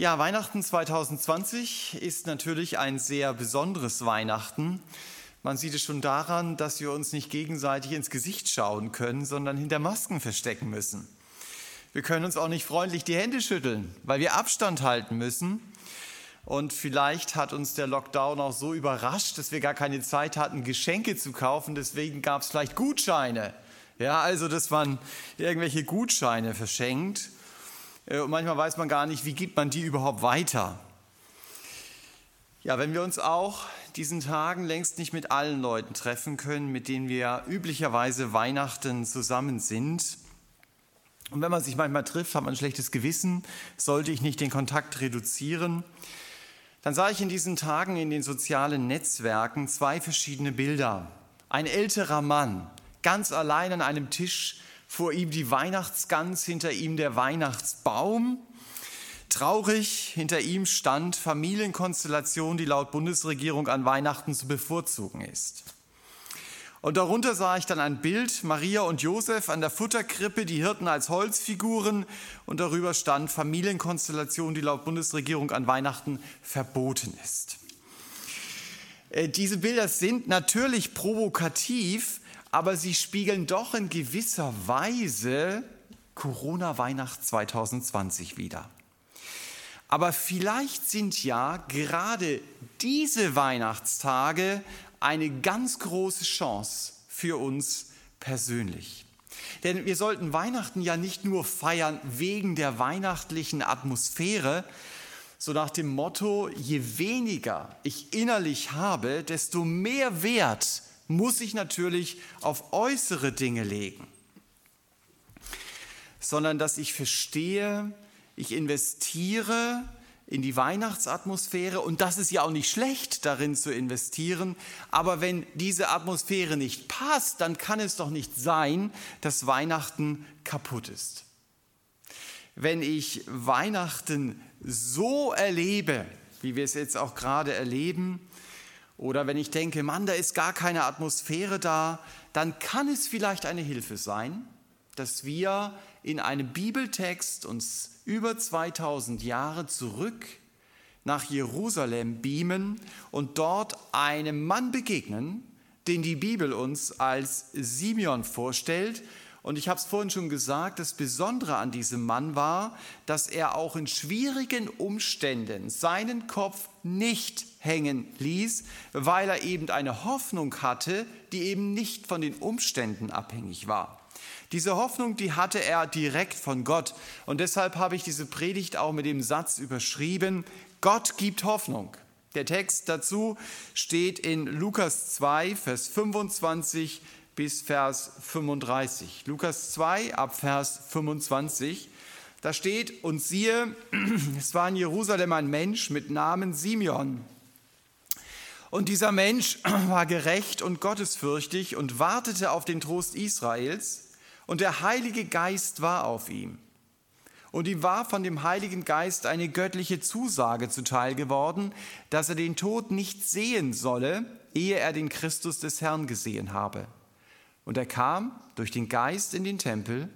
Ja, Weihnachten 2020 ist natürlich ein sehr besonderes Weihnachten. Man sieht es schon daran, dass wir uns nicht gegenseitig ins Gesicht schauen können, sondern hinter Masken verstecken müssen. Wir können uns auch nicht freundlich die Hände schütteln, weil wir Abstand halten müssen. Und vielleicht hat uns der Lockdown auch so überrascht, dass wir gar keine Zeit hatten, Geschenke zu kaufen. Deswegen gab es vielleicht Gutscheine. Ja, also dass man irgendwelche Gutscheine verschenkt. Äh, und manchmal weiß man gar nicht, wie gibt man die überhaupt weiter. Ja, wenn wir uns auch diesen Tagen längst nicht mit allen Leuten treffen können, mit denen wir üblicherweise Weihnachten zusammen sind. Und wenn man sich manchmal trifft, hat man ein schlechtes Gewissen, sollte ich nicht den Kontakt reduzieren. Dann sah ich in diesen Tagen in den sozialen Netzwerken zwei verschiedene Bilder. Ein älterer Mann, ganz allein an einem Tisch vor ihm die Weihnachtsgans, hinter ihm der Weihnachtsbaum. Traurig hinter ihm stand Familienkonstellation, die laut Bundesregierung an Weihnachten zu bevorzugen ist. Und darunter sah ich dann ein Bild, Maria und Josef an der Futterkrippe, die Hirten als Holzfiguren und darüber stand Familienkonstellation, die laut Bundesregierung an Weihnachten verboten ist. Äh, diese Bilder sind natürlich provokativ, aber sie spiegeln doch in gewisser Weise Corona-Weihnacht 2020 wider. Aber vielleicht sind ja gerade diese Weihnachtstage eine ganz große Chance für uns persönlich. Denn wir sollten Weihnachten ja nicht nur feiern wegen der weihnachtlichen Atmosphäre, so nach dem Motto, je weniger ich innerlich habe, desto mehr Wert muss ich natürlich auf äußere Dinge legen, sondern dass ich verstehe, ich investiere in die Weihnachtsatmosphäre und das ist ja auch nicht schlecht, darin zu investieren, aber wenn diese Atmosphäre nicht passt, dann kann es doch nicht sein, dass Weihnachten kaputt ist. Wenn ich Weihnachten so erlebe, wie wir es jetzt auch gerade erleben, oder wenn ich denke, Mann, da ist gar keine Atmosphäre da, dann kann es vielleicht eine Hilfe sein, dass wir in einem Bibeltext uns über 2000 Jahre zurück nach Jerusalem beamen und dort einem Mann begegnen, den die Bibel uns als Simeon vorstellt und ich habe es vorhin schon gesagt, das Besondere an diesem Mann war, dass er auch in schwierigen Umständen seinen Kopf nicht hängen ließ, weil er eben eine Hoffnung hatte, die eben nicht von den Umständen abhängig war. Diese Hoffnung, die hatte er direkt von Gott. Und deshalb habe ich diese Predigt auch mit dem Satz überschrieben, Gott gibt Hoffnung. Der Text dazu steht in Lukas 2, Vers 25 bis Vers 35. Lukas 2 ab Vers 25. Da steht, und siehe, es war in Jerusalem ein Mensch mit Namen Simeon. Und dieser Mensch war gerecht und gottesfürchtig und wartete auf den Trost Israels. Und der Heilige Geist war auf ihm. Und ihm war von dem Heiligen Geist eine göttliche Zusage zuteil geworden, dass er den Tod nicht sehen solle, ehe er den Christus des Herrn gesehen habe. Und er kam durch den Geist in den Tempel.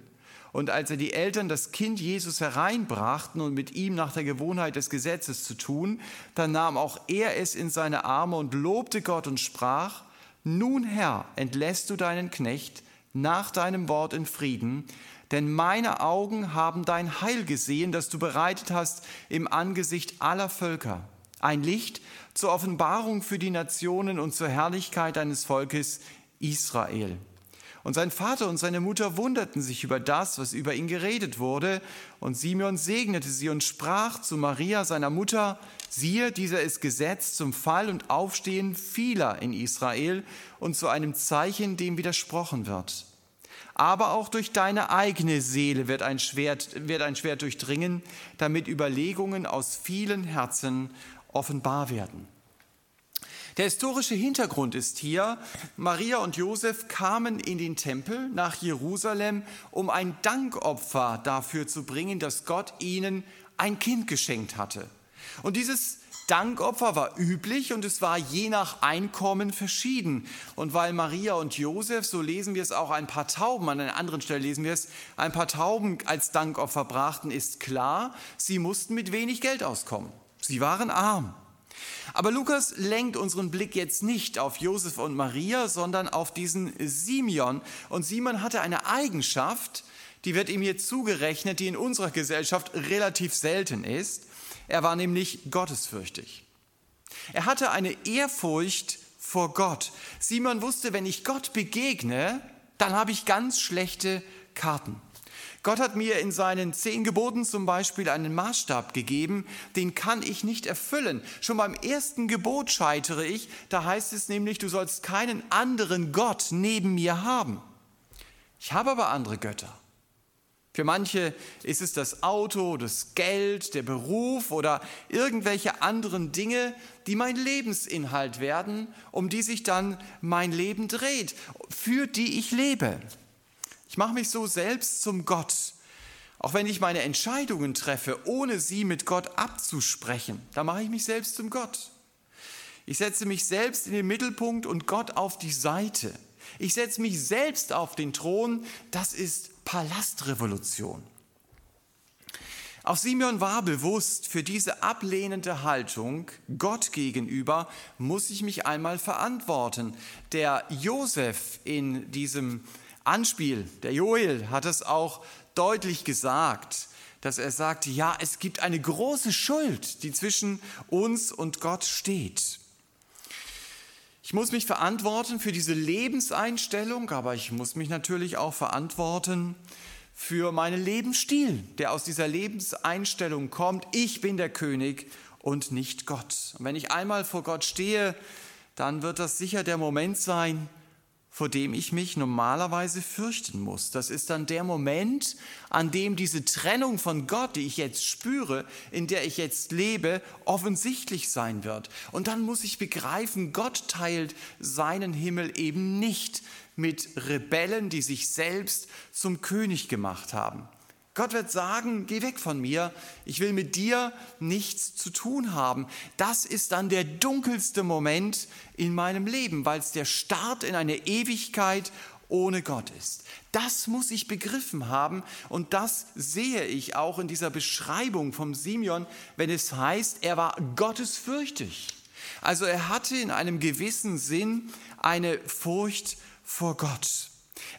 Und als er die Eltern das Kind Jesus hereinbrachten und mit ihm nach der Gewohnheit des Gesetzes zu tun, dann nahm auch er es in seine Arme und lobte Gott und sprach, Nun Herr, entlässt du deinen Knecht nach deinem Wort in Frieden, denn meine Augen haben dein Heil gesehen, das du bereitet hast im Angesicht aller Völker. Ein Licht zur Offenbarung für die Nationen und zur Herrlichkeit deines Volkes Israel. Und sein Vater und seine Mutter wunderten sich über das, was über ihn geredet wurde. Und Simeon segnete sie und sprach zu Maria, seiner Mutter, siehe, dieser ist gesetzt zum Fall und Aufstehen vieler in Israel und zu einem Zeichen, dem widersprochen wird. Aber auch durch deine eigene Seele wird ein Schwert, wird ein Schwert durchdringen, damit Überlegungen aus vielen Herzen offenbar werden. Der historische Hintergrund ist hier, Maria und Josef kamen in den Tempel nach Jerusalem, um ein Dankopfer dafür zu bringen, dass Gott ihnen ein Kind geschenkt hatte. Und dieses Dankopfer war üblich und es war je nach Einkommen verschieden. Und weil Maria und Josef, so lesen wir es auch, ein paar Tauben, an einer anderen Stelle lesen wir es, ein paar Tauben als Dankopfer brachten, ist klar, sie mussten mit wenig Geld auskommen. Sie waren arm. Aber Lukas lenkt unseren Blick jetzt nicht auf Josef und Maria, sondern auf diesen Simeon. Und Simon hatte eine Eigenschaft, die wird ihm hier zugerechnet, die in unserer Gesellschaft relativ selten ist. Er war nämlich gottesfürchtig. Er hatte eine Ehrfurcht vor Gott. Simon wusste, wenn ich Gott begegne, dann habe ich ganz schlechte Karten. Gott hat mir in seinen zehn Geboten zum Beispiel einen Maßstab gegeben, den kann ich nicht erfüllen. Schon beim ersten Gebot scheitere ich, da heißt es nämlich, du sollst keinen anderen Gott neben mir haben. Ich habe aber andere Götter. Für manche ist es das Auto, das Geld, der Beruf oder irgendwelche anderen Dinge, die mein Lebensinhalt werden, um die sich dann mein Leben dreht, für die ich lebe. Ich mache mich so selbst zum Gott, auch wenn ich meine Entscheidungen treffe, ohne sie mit Gott abzusprechen. Da mache ich mich selbst zum Gott. Ich setze mich selbst in den Mittelpunkt und Gott auf die Seite. Ich setze mich selbst auf den Thron. Das ist Palastrevolution. Auch Simeon war bewusst, für diese ablehnende Haltung Gott gegenüber muss ich mich einmal verantworten. Der Josef in diesem Anspiel, der Joel hat es auch deutlich gesagt, dass er sagt, ja, es gibt eine große Schuld, die zwischen uns und Gott steht. Ich muss mich verantworten für diese Lebenseinstellung, aber ich muss mich natürlich auch verantworten für meinen Lebensstil, der aus dieser Lebenseinstellung kommt. Ich bin der König und nicht Gott. Und wenn ich einmal vor Gott stehe, dann wird das sicher der Moment sein, vor dem ich mich normalerweise fürchten muss. Das ist dann der Moment, an dem diese Trennung von Gott, die ich jetzt spüre, in der ich jetzt lebe, offensichtlich sein wird. Und dann muss ich begreifen, Gott teilt seinen Himmel eben nicht mit Rebellen, die sich selbst zum König gemacht haben. Gott wird sagen, geh weg von mir, ich will mit dir nichts zu tun haben. Das ist dann der dunkelste Moment in meinem Leben, weil es der Start in eine Ewigkeit ohne Gott ist. Das muss ich begriffen haben und das sehe ich auch in dieser Beschreibung vom Simeon, wenn es heißt, er war gottesfürchtig. Also er hatte in einem gewissen Sinn eine Furcht vor Gott.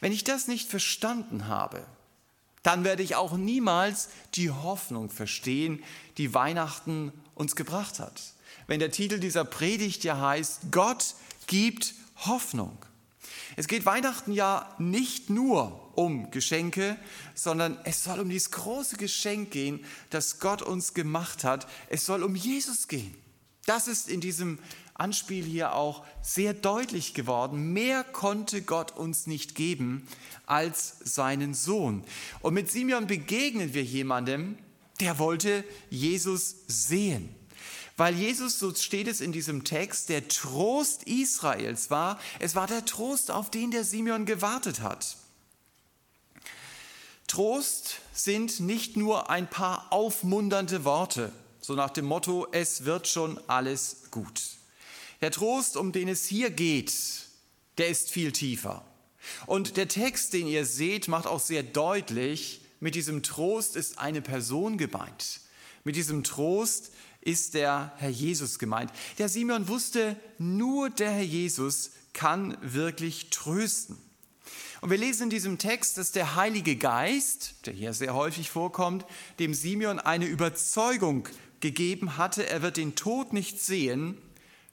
Wenn ich das nicht verstanden habe, dann werde ich auch niemals die Hoffnung verstehen, die Weihnachten uns gebracht hat. Wenn der Titel dieser Predigt ja heißt, Gott gibt Hoffnung. Es geht Weihnachten ja nicht nur um Geschenke, sondern es soll um dieses große Geschenk gehen, das Gott uns gemacht hat. Es soll um Jesus gehen. Das ist in diesem Anspiel hier auch sehr deutlich geworden. Mehr konnte Gott uns nicht geben als seinen Sohn. Und mit Simeon begegnen wir jemandem, der wollte Jesus sehen. Weil Jesus, so steht es in diesem Text, der Trost Israels war. Es war der Trost, auf den der Simeon gewartet hat. Trost sind nicht nur ein paar aufmunternde Worte, so nach dem Motto, es wird schon alles gut. Der Trost, um den es hier geht, der ist viel tiefer. Und der Text, den ihr seht, macht auch sehr deutlich, mit diesem Trost ist eine Person gemeint. Mit diesem Trost ist der Herr Jesus gemeint. Der Simon wusste, nur der Herr Jesus kann wirklich trösten. Und wir lesen in diesem Text, dass der Heilige Geist, der hier sehr häufig vorkommt, dem Simeon eine Überzeugung gegeben hatte, er wird den Tod nicht sehen,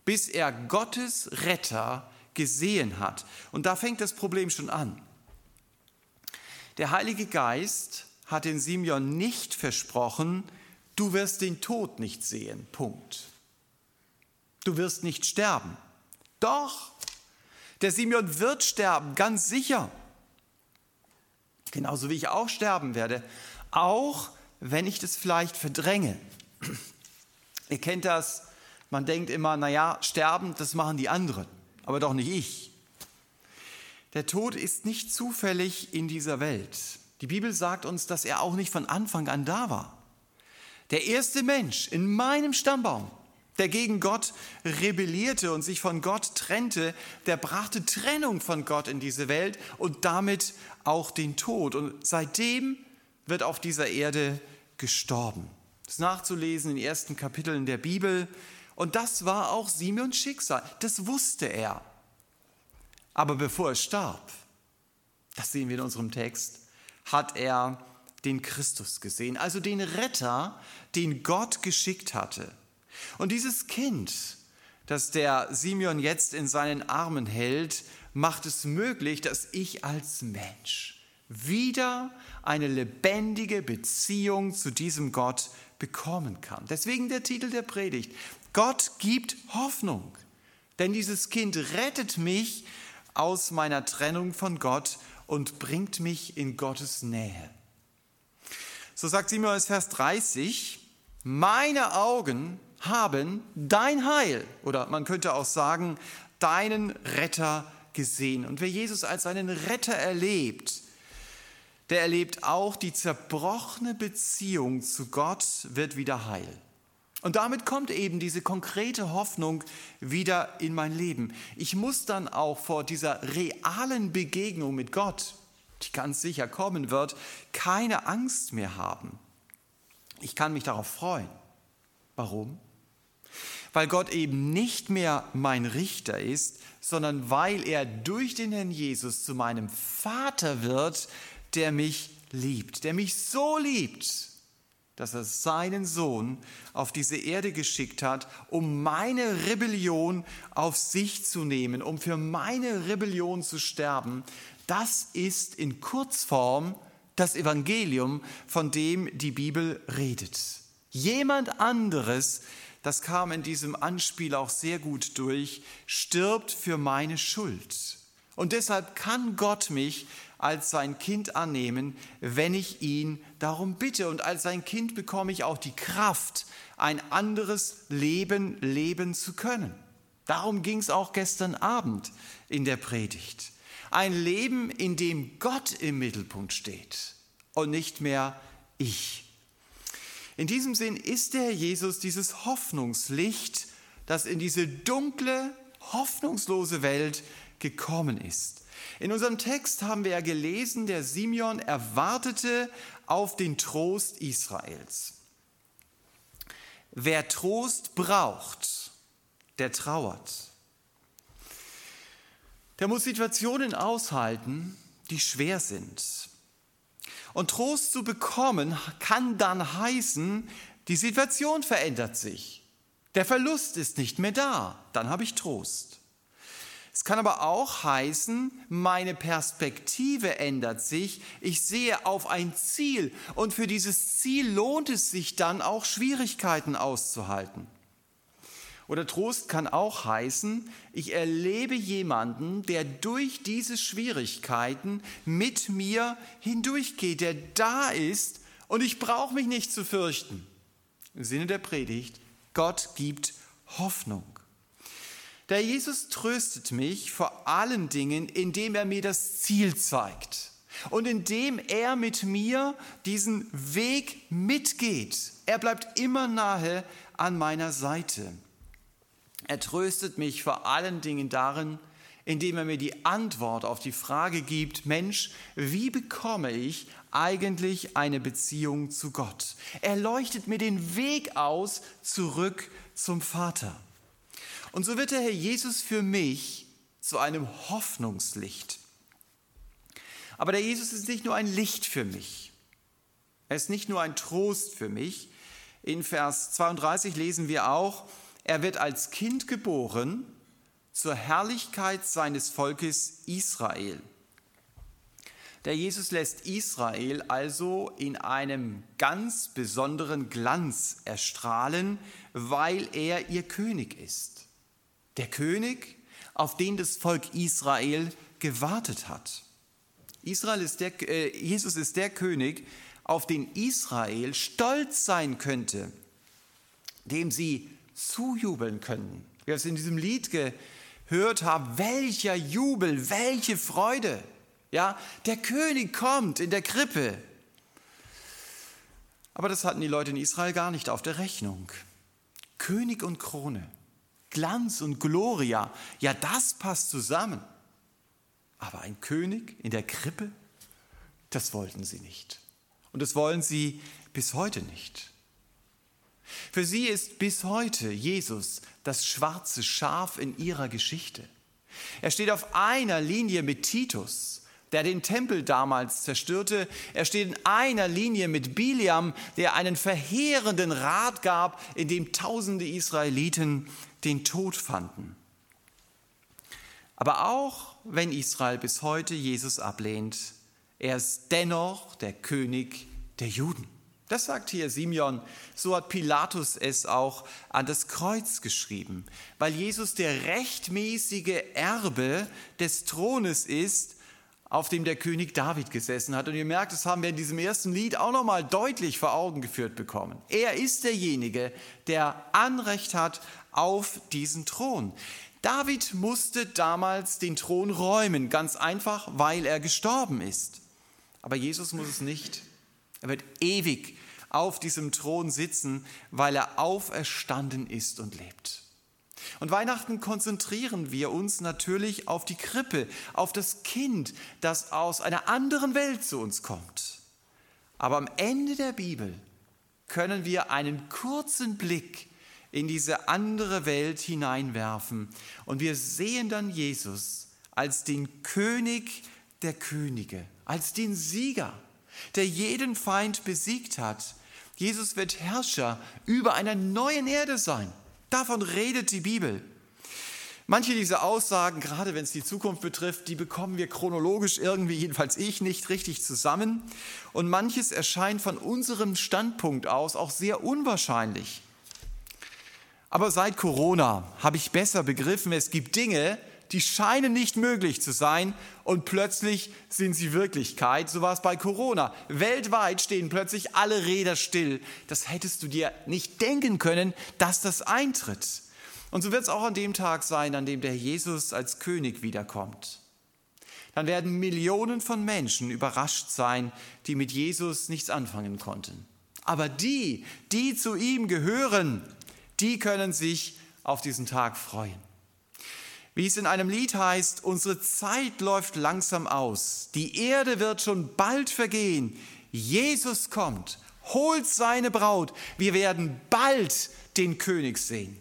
bis er Gottes Retter gesehen hat. Und da fängt das Problem schon an. Der Heilige Geist hat den Simeon nicht versprochen, du wirst den Tod nicht sehen. Punkt. Du wirst nicht sterben. Doch, der Simeon wird sterben, ganz sicher. Genauso wie ich auch sterben werde. Auch wenn ich das vielleicht verdränge. Ihr kennt das, man denkt immer, naja, sterben, das machen die anderen aber doch nicht ich. Der Tod ist nicht zufällig in dieser Welt. Die Bibel sagt uns, dass er auch nicht von Anfang an da war. Der erste Mensch in meinem Stammbaum, der gegen Gott rebellierte und sich von Gott trennte, der brachte Trennung von Gott in diese Welt und damit auch den Tod. Und seitdem wird auf dieser Erde gestorben. Das ist nachzulesen in den ersten Kapiteln der Bibel. Und das war auch Simeons Schicksal. Das wusste er. Aber bevor er starb, das sehen wir in unserem Text, hat er den Christus gesehen, also den Retter, den Gott geschickt hatte. Und dieses Kind, das der Simeon jetzt in seinen Armen hält, macht es möglich, dass ich als Mensch wieder eine lebendige Beziehung zu diesem Gott bekommen kann. Deswegen der Titel der Predigt. Gott gibt Hoffnung. Denn dieses Kind rettet mich aus meiner Trennung von Gott und bringt mich in Gottes Nähe. So sagt Simeon Vers 30, meine Augen haben dein Heil oder man könnte auch sagen, deinen Retter gesehen. Und wer Jesus als seinen Retter erlebt, der erlebt auch die zerbrochene Beziehung zu Gott wird wieder heil. Und damit kommt eben diese konkrete Hoffnung wieder in mein Leben. Ich muss dann auch vor dieser realen Begegnung mit Gott, die ganz sicher kommen wird, keine Angst mehr haben. Ich kann mich darauf freuen. Warum? weil Gott eben nicht mehr mein Richter ist, sondern weil er durch den Herrn Jesus zu meinem Vater wird, der mich liebt, der mich so liebt, dass er seinen Sohn auf diese Erde geschickt hat, um meine Rebellion auf sich zu nehmen, um für meine Rebellion zu sterben. Das ist in Kurzform das Evangelium, von dem die Bibel redet. Jemand anderes das kam in diesem Anspiel auch sehr gut durch, stirbt für meine Schuld. Und deshalb kann Gott mich als sein Kind annehmen, wenn ich ihn darum bitte. Und als sein Kind bekomme ich auch die Kraft, ein anderes Leben leben zu können. Darum ging es auch gestern Abend in der Predigt. Ein Leben, in dem Gott im Mittelpunkt steht und nicht mehr ich. In diesem Sinn ist der Jesus dieses Hoffnungslicht, das in diese dunkle, hoffnungslose Welt gekommen ist. In unserem Text haben wir ja gelesen, der Simeon erwartete auf den Trost Israels. Wer Trost braucht, der trauert. Der muss Situationen aushalten, die schwer sind. Und Trost zu bekommen kann dann heißen, die Situation verändert sich. Der Verlust ist nicht mehr da. Dann habe ich Trost. Es kann aber auch heißen, meine Perspektive ändert sich. Ich sehe auf ein Ziel und für dieses Ziel lohnt es sich dann auch Schwierigkeiten auszuhalten. Oder Trost kann auch heißen, ich erlebe jemanden, der durch diese Schwierigkeiten mit mir hindurchgeht, der da ist und ich brauche mich nicht zu fürchten. Im Sinne der Predigt, Gott gibt Hoffnung. Der Jesus tröstet mich vor allen Dingen, indem er mir das Ziel zeigt und indem er mit mir diesen Weg mitgeht. Er bleibt immer nahe an meiner Seite. Er tröstet mich vor allen Dingen darin, indem er mir die Antwort auf die Frage gibt, Mensch, wie bekomme ich eigentlich eine Beziehung zu Gott? Er leuchtet mir den Weg aus zurück zum Vater. Und so wird der Herr Jesus für mich zu einem Hoffnungslicht. Aber der Jesus ist nicht nur ein Licht für mich. Er ist nicht nur ein Trost für mich. In Vers 32 lesen wir auch, er wird als Kind geboren zur Herrlichkeit seines Volkes Israel. Der Jesus lässt Israel also in einem ganz besonderen Glanz erstrahlen, weil er ihr König ist. Der König, auf den das Volk Israel gewartet hat. Israel ist der, äh, Jesus ist der König, auf den Israel stolz sein könnte, dem sie zujubeln können. Wir es in diesem Lied gehört haben, welcher Jubel, welche Freude. Ja, der König kommt in der Krippe. Aber das hatten die Leute in Israel gar nicht auf der Rechnung. König und Krone, Glanz und Gloria, ja, das passt zusammen. Aber ein König in der Krippe, das wollten sie nicht. Und das wollen sie bis heute nicht. Für sie ist bis heute Jesus das schwarze Schaf in ihrer Geschichte. Er steht auf einer Linie mit Titus, der den Tempel damals zerstörte. Er steht in einer Linie mit Biliam, der einen verheerenden Rat gab, in dem tausende Israeliten den Tod fanden. Aber auch wenn Israel bis heute Jesus ablehnt, er ist dennoch der König der Juden. Das sagt hier Simeon. So hat Pilatus es auch an das Kreuz geschrieben, weil Jesus der rechtmäßige Erbe des Thrones ist, auf dem der König David gesessen hat. Und ihr merkt, das haben wir in diesem ersten Lied auch nochmal deutlich vor Augen geführt bekommen. Er ist derjenige, der Anrecht hat auf diesen Thron. David musste damals den Thron räumen, ganz einfach, weil er gestorben ist. Aber Jesus muss es nicht. Er wird ewig auf diesem Thron sitzen, weil er auferstanden ist und lebt. Und Weihnachten konzentrieren wir uns natürlich auf die Krippe, auf das Kind, das aus einer anderen Welt zu uns kommt. Aber am Ende der Bibel können wir einen kurzen Blick in diese andere Welt hineinwerfen und wir sehen dann Jesus als den König der Könige, als den Sieger, der jeden Feind besiegt hat Jesus wird Herrscher über einer neuen Erde sein. Davon redet die Bibel. Manche dieser Aussagen, gerade wenn es die Zukunft betrifft, die bekommen wir chronologisch irgendwie, jedenfalls ich, nicht richtig zusammen. Und manches erscheint von unserem Standpunkt aus auch sehr unwahrscheinlich. Aber seit Corona habe ich besser begriffen, es gibt Dinge, die scheinen nicht möglich zu sein und plötzlich sind sie Wirklichkeit. So war es bei Corona. Weltweit stehen plötzlich alle Räder still. Das hättest du dir nicht denken können, dass das eintritt. Und so wird es auch an dem Tag sein, an dem der Jesus als König wiederkommt. Dann werden Millionen von Menschen überrascht sein, die mit Jesus nichts anfangen konnten. Aber die, die zu ihm gehören, die können sich auf diesen Tag freuen. Wie es in einem Lied heißt, unsere Zeit läuft langsam aus, die Erde wird schon bald vergehen, Jesus kommt, holt seine Braut, wir werden bald den König sehen.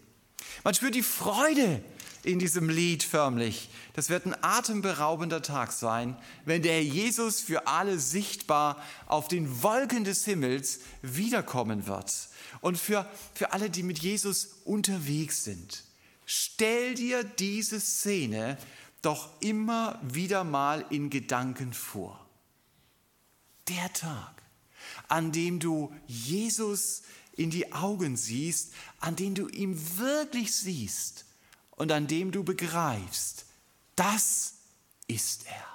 Man spürt die Freude in diesem Lied förmlich. Das wird ein atemberaubender Tag sein, wenn der Jesus für alle sichtbar auf den Wolken des Himmels wiederkommen wird. Und für, für alle, die mit Jesus unterwegs sind. Stell dir diese Szene doch immer wieder mal in Gedanken vor. Der Tag, an dem du Jesus in die Augen siehst, an dem du ihn wirklich siehst und an dem du begreifst, das ist er.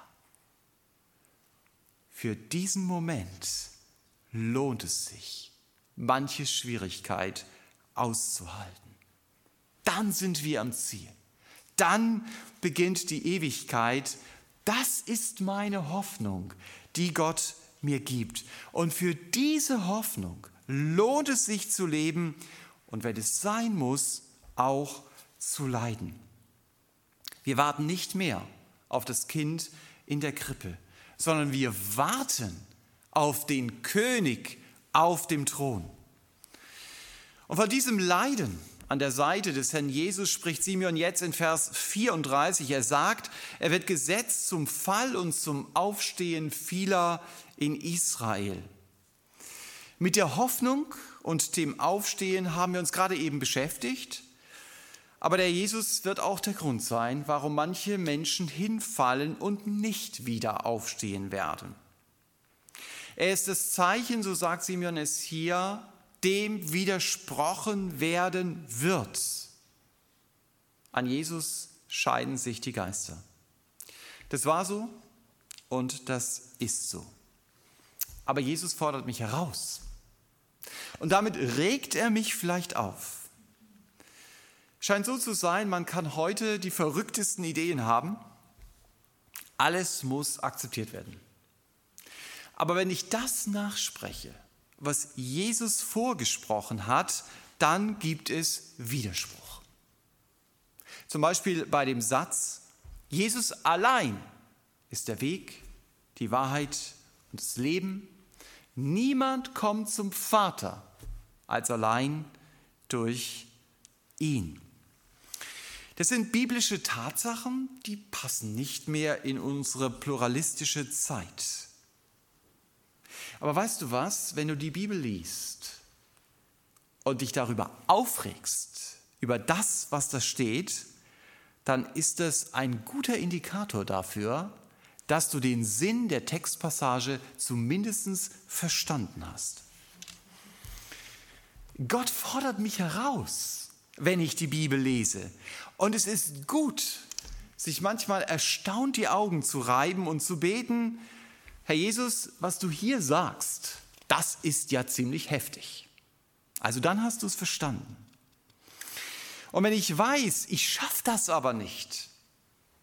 Für diesen Moment lohnt es sich, manche Schwierigkeit auszuhalten dann sind wir am Ziel. Dann beginnt die Ewigkeit. Das ist meine Hoffnung, die Gott mir gibt. Und für diese Hoffnung lohnt es sich zu leben und wenn es sein muss, auch zu leiden. Wir warten nicht mehr auf das Kind in der Krippe, sondern wir warten auf den König auf dem Thron. Und von diesem Leiden an der Seite des Herrn Jesus spricht Simeon jetzt in Vers 34. Er sagt, er wird gesetzt zum Fall und zum Aufstehen vieler in Israel. Mit der Hoffnung und dem Aufstehen haben wir uns gerade eben beschäftigt. Aber der Jesus wird auch der Grund sein, warum manche Menschen hinfallen und nicht wieder aufstehen werden. Er ist das Zeichen, so sagt Simeon es hier, dem widersprochen werden wird. An Jesus scheiden sich die Geister. Das war so und das ist so. Aber Jesus fordert mich heraus. Und damit regt er mich vielleicht auf. Scheint so zu sein, man kann heute die verrücktesten Ideen haben. Alles muss akzeptiert werden. Aber wenn ich das nachspreche, was Jesus vorgesprochen hat, dann gibt es Widerspruch. Zum Beispiel bei dem Satz, Jesus allein ist der Weg, die Wahrheit und das Leben. Niemand kommt zum Vater als allein durch ihn. Das sind biblische Tatsachen, die passen nicht mehr in unsere pluralistische Zeit. Aber weißt du was, wenn du die Bibel liest und dich darüber aufregst, über das, was da steht, dann ist es ein guter Indikator dafür, dass du den Sinn der Textpassage zumindest verstanden hast. Gott fordert mich heraus, wenn ich die Bibel lese. Und es ist gut, sich manchmal erstaunt die Augen zu reiben und zu beten, Herr Jesus, was du hier sagst, das ist ja ziemlich heftig. Also dann hast du es verstanden. Und wenn ich weiß, ich schaffe das aber nicht,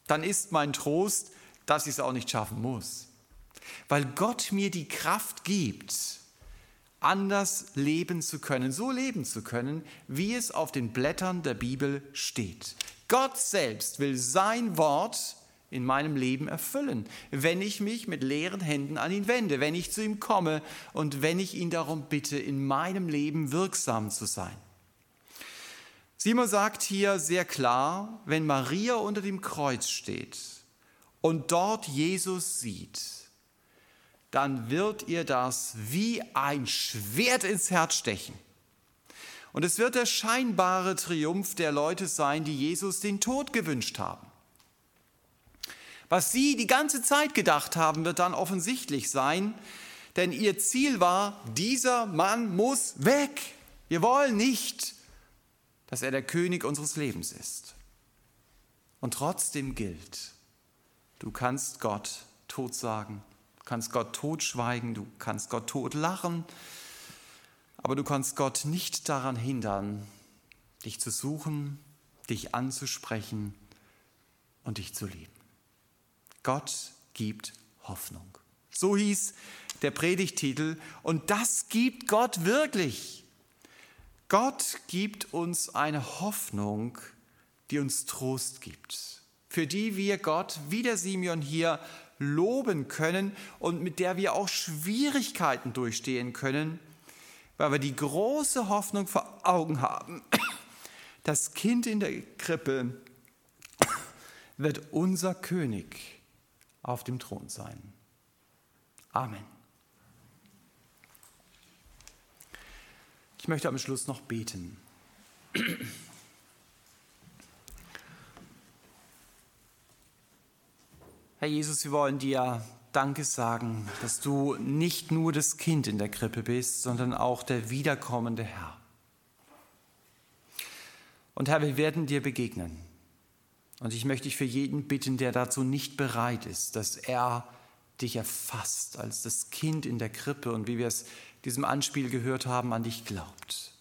dann ist mein Trost, dass ich es auch nicht schaffen muss. Weil Gott mir die Kraft gibt, anders leben zu können, so leben zu können, wie es auf den Blättern der Bibel steht. Gott selbst will sein Wort in meinem Leben erfüllen, wenn ich mich mit leeren Händen an ihn wende, wenn ich zu ihm komme und wenn ich ihn darum bitte, in meinem Leben wirksam zu sein. Simon sagt hier sehr klar, wenn Maria unter dem Kreuz steht und dort Jesus sieht, dann wird ihr das wie ein Schwert ins Herz stechen. Und es wird der scheinbare Triumph der Leute sein, die Jesus den Tod gewünscht haben. Was sie die ganze Zeit gedacht haben, wird dann offensichtlich sein, denn ihr Ziel war, dieser Mann muss weg. Wir wollen nicht, dass er der König unseres Lebens ist. Und trotzdem gilt, du kannst Gott tot sagen, du kannst Gott totschweigen, du kannst Gott tot lachen, aber du kannst Gott nicht daran hindern, dich zu suchen, dich anzusprechen und dich zu lieben. Gott gibt Hoffnung. So hieß der Predigtitel und das gibt Gott wirklich. Gott gibt uns eine Hoffnung, die uns Trost gibt, für die wir Gott, wie der Simeon hier, loben können und mit der wir auch Schwierigkeiten durchstehen können, weil wir die große Hoffnung vor Augen haben. Das Kind in der Krippe wird unser König auf dem Thron sein. Amen. Ich möchte am Schluss noch beten. Herr Jesus, wir wollen dir Danke sagen, dass du nicht nur das Kind in der Krippe bist, sondern auch der wiederkommende Herr. Und Herr, wir werden dir begegnen. Und ich möchte dich für jeden bitten, der dazu nicht bereit ist, dass er dich erfasst als das Kind in der Krippe und wie wir es diesem Anspiel gehört haben, an dich glaubt.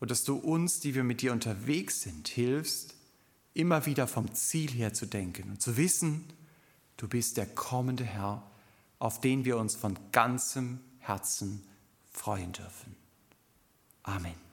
Und dass du uns, die wir mit dir unterwegs sind, hilfst, immer wieder vom Ziel her zu denken und zu wissen, Du bist der kommende Herr, auf den wir uns von ganzem Herzen freuen dürfen. Amen.